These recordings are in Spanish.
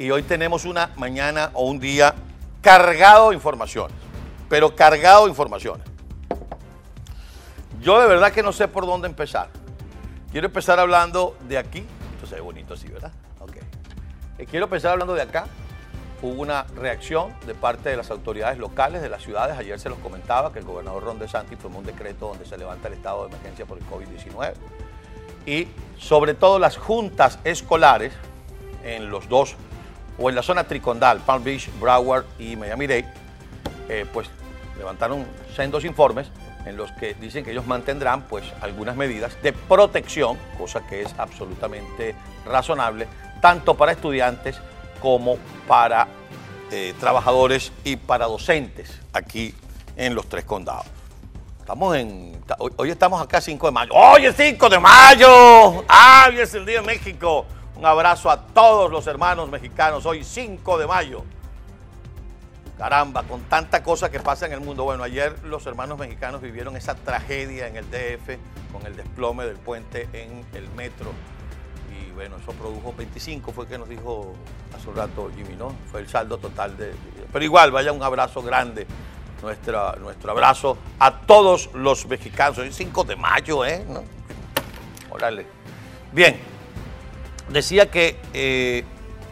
y hoy tenemos una mañana o un día cargado de informaciones, pero cargado de informaciones. Yo de verdad que no sé por dónde empezar. Quiero empezar hablando de aquí. Esto se ve bonito así, ¿verdad? Ok. Eh, quiero empezar hablando de acá. Hubo una reacción de parte de las autoridades locales de las ciudades. Ayer se los comentaba que el gobernador Ron DeSantis firmó un decreto donde se levanta el estado de emergencia por el COVID-19. Y sobre todo las juntas escolares en los dos, o en la zona tricondal, Palm Beach, Broward y Miami-Dade, eh, pues levantaron sendos informes en los que dicen que ellos mantendrán pues algunas medidas de protección, cosa que es absolutamente razonable, tanto para estudiantes como para eh, trabajadores y para docentes aquí en los tres condados. Estamos en. Hoy, hoy estamos acá 5 de mayo. ¡Hoy es 5 de mayo! ¡Ah! Es el Día de México. Un abrazo a todos los hermanos mexicanos. Hoy 5 de mayo. Caramba, con tanta cosa que pasa en el mundo. Bueno, ayer los hermanos mexicanos vivieron esa tragedia en el DF con el desplome del puente en el metro. Y bueno, eso produjo 25, fue que nos dijo hace un rato Jimmy, ¿no? Fue el saldo total de... Pero igual, vaya un abrazo grande, nuestra, nuestro abrazo a todos los mexicanos. Hoy es 5 de mayo, ¿eh? ¿No? Órale. Bien, decía que eh,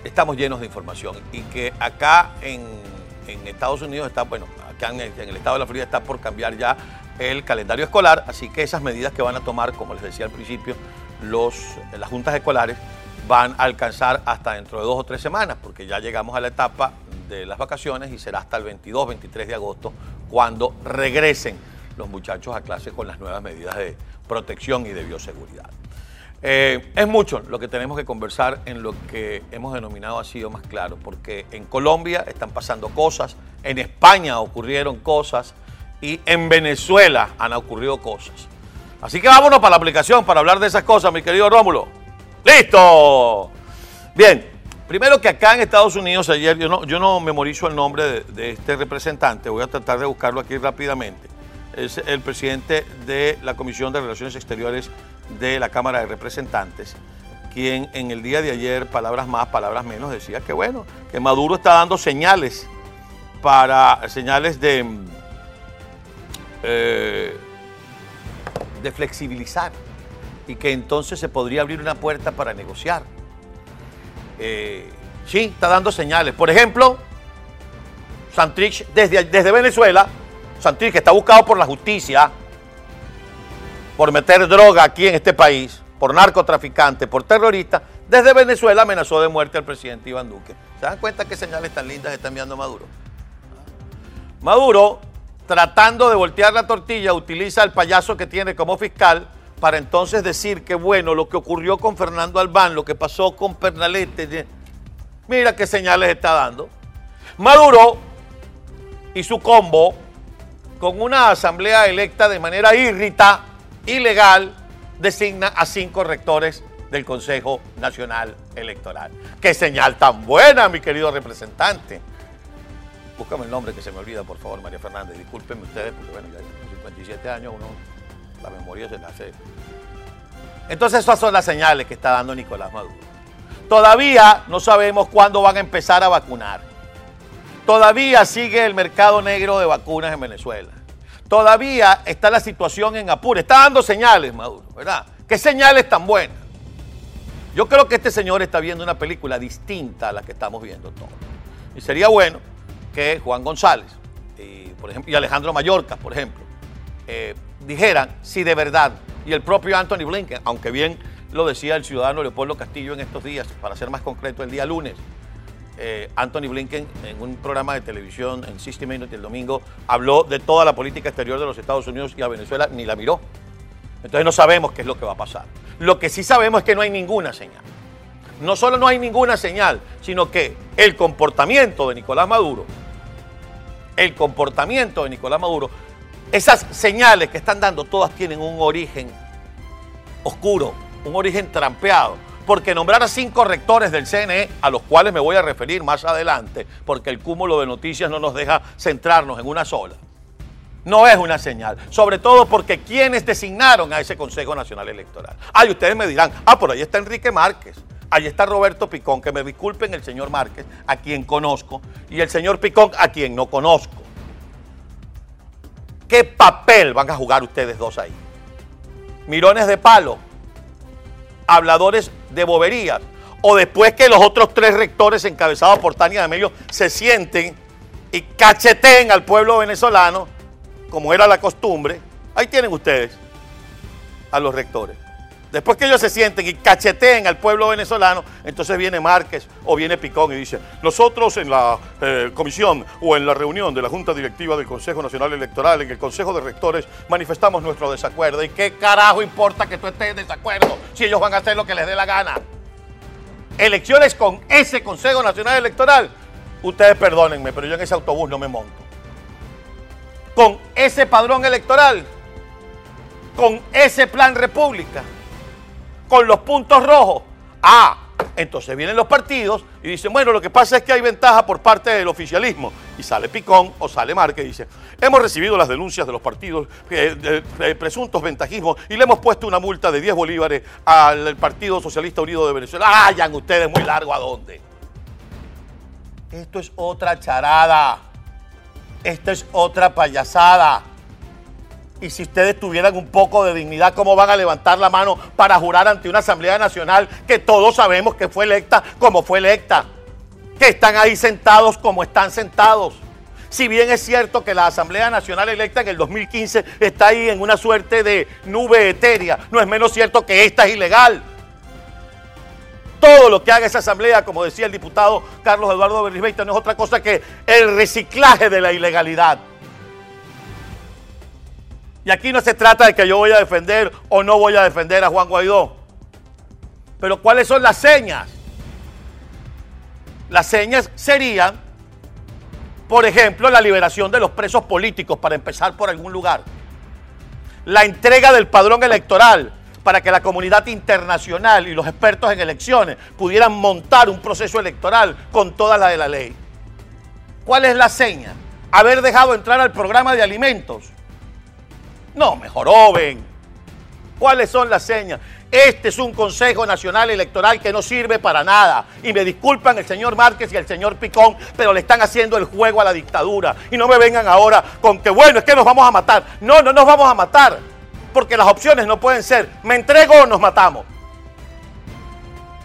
estamos llenos de información y que acá en, Estados Unidos está, bueno, acá en el, en el, estado de la Florida está por cambiar ya el calendario escolar, así que esas medidas que van a tomar, como les decía al principio, los, las juntas escolares van a alcanzar hasta dentro de dos o tres semanas, porque ya llegamos a la etapa de las vacaciones y será hasta el 22, 23 de agosto cuando regresen los muchachos a clase con las nuevas medidas de protección y de bioseguridad. Eh, es mucho lo que tenemos que conversar en lo que hemos denominado así o más claro, porque en Colombia están pasando cosas, en España ocurrieron cosas y en Venezuela han ocurrido cosas. Así que vámonos para la aplicación para hablar de esas cosas, mi querido Rómulo. ¡Listo! Bien, primero que acá en Estados Unidos, ayer yo no, yo no memorizo el nombre de este representante, voy a tratar de buscarlo aquí rápidamente. Es el presidente de la Comisión de Relaciones Exteriores de la Cámara de Representantes, quien en el día de ayer, palabras más, palabras menos, decía que bueno, que Maduro está dando señales para señales de, eh, de flexibilizar y que entonces se podría abrir una puerta para negociar. Eh, sí, está dando señales. Por ejemplo, Santrich desde, desde Venezuela, Santrich que está buscado por la justicia, por meter droga aquí en este país, por narcotraficante, por terrorista, desde Venezuela amenazó de muerte al presidente Iván Duque. ¿Se dan cuenta qué señales tan lindas está enviando Maduro? Maduro, tratando de voltear la tortilla, utiliza al payaso que tiene como fiscal para entonces decir que, bueno, lo que ocurrió con Fernando Albán, lo que pasó con Pernalete, mira qué señales está dando. Maduro y su combo, con una asamblea electa de manera irrita, ilegal, designa a cinco rectores del Consejo Nacional Electoral. ¡Qué señal tan buena, mi querido representante! Búscame el nombre que se me olvida, por favor, María Fernández. Discúlpenme ustedes, porque bueno, ya con 57 años uno, la memoria se la hace. Entonces, esas son las señales que está dando Nicolás Maduro. Todavía no sabemos cuándo van a empezar a vacunar. Todavía sigue el mercado negro de vacunas en Venezuela todavía está la situación en apuro. Está dando señales, Maduro, ¿verdad? ¿Qué señales tan buenas? Yo creo que este señor está viendo una película distinta a la que estamos viendo todos. Y sería bueno que Juan González y, por ejemplo, y Alejandro Mallorca, por ejemplo, eh, dijeran si de verdad, y el propio Anthony Blinken, aunque bien lo decía el ciudadano Leopoldo Castillo en estos días, para ser más concreto, el día lunes, eh, Anthony Blinken en un programa de televisión en 60 Minutes el domingo habló de toda la política exterior de los Estados Unidos y a Venezuela ni la miró. Entonces no sabemos qué es lo que va a pasar. Lo que sí sabemos es que no hay ninguna señal. No solo no hay ninguna señal, sino que el comportamiento de Nicolás Maduro, el comportamiento de Nicolás Maduro, esas señales que están dando, todas tienen un origen oscuro, un origen trampeado porque nombrar a cinco rectores del CNE, a los cuales me voy a referir más adelante, porque el cúmulo de noticias no nos deja centrarnos en una sola, no es una señal. Sobre todo porque quienes designaron a ese Consejo Nacional Electoral. Ay, ustedes me dirán, ah, por ahí está Enrique Márquez. Allí está Roberto Picón, que me disculpen el señor Márquez, a quien conozco, y el señor Picón, a quien no conozco. ¿Qué papel van a jugar ustedes dos ahí? Mirones de palo, habladores de boberías, o después que los otros tres rectores encabezados por Tania de Mello se sienten y cacheteen al pueblo venezolano, como era la costumbre, ahí tienen ustedes a los rectores. Después que ellos se sienten y cacheteen al pueblo venezolano, entonces viene Márquez o viene Picón y dice, nosotros en la eh, comisión o en la reunión de la Junta Directiva del Consejo Nacional Electoral, en el Consejo de Rectores, manifestamos nuestro desacuerdo. ¿Y qué carajo importa que tú estés en desacuerdo si ellos van a hacer lo que les dé la gana? Elecciones con ese Consejo Nacional Electoral. Ustedes perdónenme, pero yo en ese autobús no me monto. Con ese padrón electoral, con ese plan república con los puntos rojos. Ah, entonces vienen los partidos y dicen, bueno, lo que pasa es que hay ventaja por parte del oficialismo. Y sale Picón o sale Márquez y dice, hemos recibido las denuncias de los partidos eh, de, presuntos ventajismos y le hemos puesto una multa de 10 bolívares al Partido Socialista Unido de Venezuela. Hayan ustedes muy largo a dónde. Esto es otra charada. Esto es otra payasada. Y si ustedes tuvieran un poco de dignidad, ¿cómo van a levantar la mano para jurar ante una Asamblea Nacional que todos sabemos que fue electa como fue electa? Que están ahí sentados como están sentados. Si bien es cierto que la Asamblea Nacional electa en el 2015 está ahí en una suerte de nube etérea, no es menos cierto que esta es ilegal. Todo lo que haga esa asamblea, como decía el diputado Carlos Eduardo Berrisbeita, no es otra cosa que el reciclaje de la ilegalidad. Y aquí no se trata de que yo voy a defender o no voy a defender a Juan Guaidó. Pero ¿cuáles son las señas? Las señas serían, por ejemplo, la liberación de los presos políticos, para empezar por algún lugar. La entrega del padrón electoral para que la comunidad internacional y los expertos en elecciones pudieran montar un proceso electoral con toda la de la ley. ¿Cuál es la seña? Haber dejado entrar al programa de alimentos no, mejor joven. ¿Cuáles son las señas? Este es un Consejo Nacional Electoral que no sirve para nada. Y me disculpan el señor Márquez y el señor Picón, pero le están haciendo el juego a la dictadura. Y no me vengan ahora con que, bueno, es que nos vamos a matar. No, no nos vamos a matar. Porque las opciones no pueden ser, me entrego o nos matamos.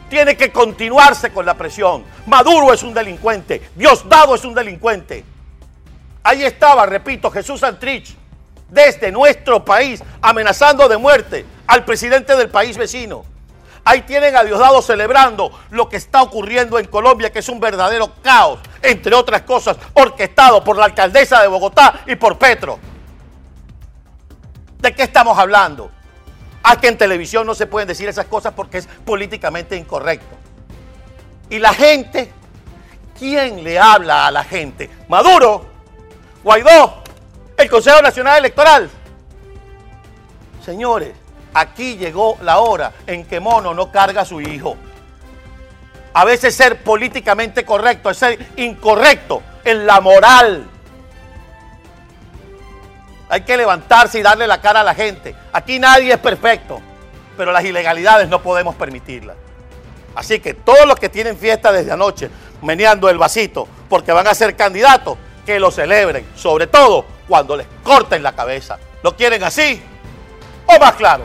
Tiene que continuarse con la presión. Maduro es un delincuente. Diosdado es un delincuente. Ahí estaba, repito, Jesús Santrich desde nuestro país, amenazando de muerte al presidente del país vecino. Ahí tienen a Diosdado celebrando lo que está ocurriendo en Colombia, que es un verdadero caos, entre otras cosas, orquestado por la alcaldesa de Bogotá y por Petro. ¿De qué estamos hablando? A que en televisión no se pueden decir esas cosas porque es políticamente incorrecto. Y la gente, ¿quién le habla a la gente? Maduro, Guaidó, el Consejo Nacional Electoral. Señores, aquí llegó la hora en que Mono no carga a su hijo. A veces ser políticamente correcto es ser incorrecto en la moral. Hay que levantarse y darle la cara a la gente. Aquí nadie es perfecto, pero las ilegalidades no podemos permitirlas. Así que todos los que tienen fiesta desde anoche, meneando el vasito, porque van a ser candidatos, que lo celebren. Sobre todo cuando les corten la cabeza. ¿Lo quieren así o más claro?